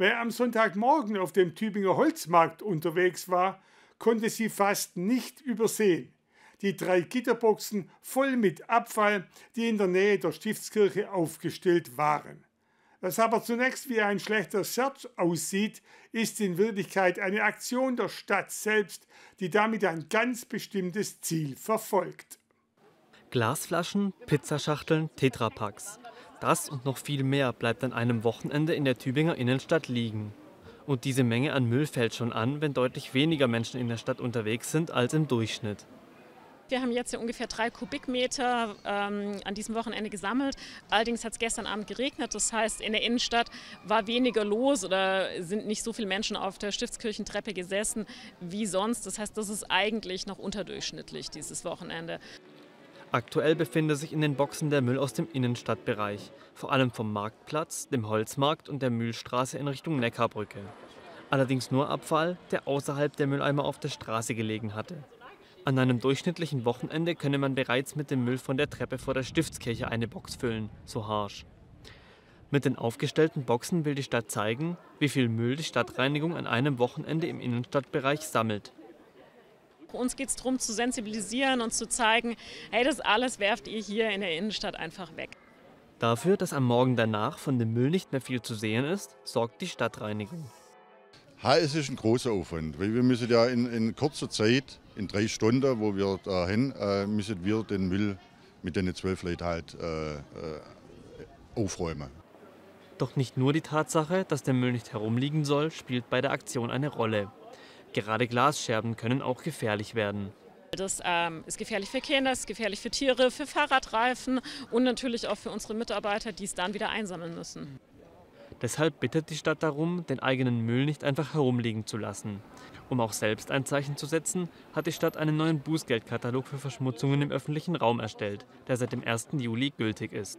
Wer am Sonntagmorgen auf dem Tübinger Holzmarkt unterwegs war, konnte sie fast nicht übersehen. Die drei Gitterboxen voll mit Abfall, die in der Nähe der Stiftskirche aufgestellt waren. Was aber zunächst wie ein schlechter Search aussieht, ist in Wirklichkeit eine Aktion der Stadt selbst, die damit ein ganz bestimmtes Ziel verfolgt. Glasflaschen, Pizzaschachteln, Tetrapacks. Das und noch viel mehr bleibt an einem Wochenende in der Tübinger Innenstadt liegen. Und diese Menge an Müll fällt schon an, wenn deutlich weniger Menschen in der Stadt unterwegs sind als im Durchschnitt. Wir haben jetzt ungefähr drei Kubikmeter ähm, an diesem Wochenende gesammelt. Allerdings hat es gestern Abend geregnet. Das heißt, in der Innenstadt war weniger los oder sind nicht so viele Menschen auf der Stiftskirchentreppe gesessen wie sonst. Das heißt, das ist eigentlich noch unterdurchschnittlich dieses Wochenende. Aktuell befindet sich in den Boxen der Müll aus dem Innenstadtbereich, vor allem vom Marktplatz, dem Holzmarkt und der Mühlstraße in Richtung Neckarbrücke. Allerdings nur Abfall, der außerhalb der Mülleimer auf der Straße gelegen hatte. An einem durchschnittlichen Wochenende könne man bereits mit dem Müll von der Treppe vor der Stiftskirche eine Box füllen, so harsch. Mit den aufgestellten Boxen will die Stadt zeigen, wie viel Müll die Stadtreinigung an einem Wochenende im Innenstadtbereich sammelt. Uns geht es darum zu sensibilisieren und zu zeigen, hey, das alles werft ihr hier in der Innenstadt einfach weg. Dafür, dass am Morgen danach von dem Müll nicht mehr viel zu sehen ist, sorgt die Stadtreinigung. Ha, es ist ein großer Aufwand, weil wir müssen ja in, in kurzer Zeit, in drei Stunden, wo wir da hin, äh, müssen wir den Müll mit den zwölf Leuten halt äh, äh, aufräumen. Doch nicht nur die Tatsache, dass der Müll nicht herumliegen soll, spielt bei der Aktion eine Rolle. Gerade Glasscherben können auch gefährlich werden. Das ähm, ist gefährlich für Kinder, ist gefährlich für Tiere, für Fahrradreifen und natürlich auch für unsere Mitarbeiter, die es dann wieder einsammeln müssen. Deshalb bittet die Stadt darum, den eigenen Müll nicht einfach herumliegen zu lassen. Um auch selbst ein Zeichen zu setzen, hat die Stadt einen neuen Bußgeldkatalog für Verschmutzungen im öffentlichen Raum erstellt, der seit dem 1. Juli gültig ist.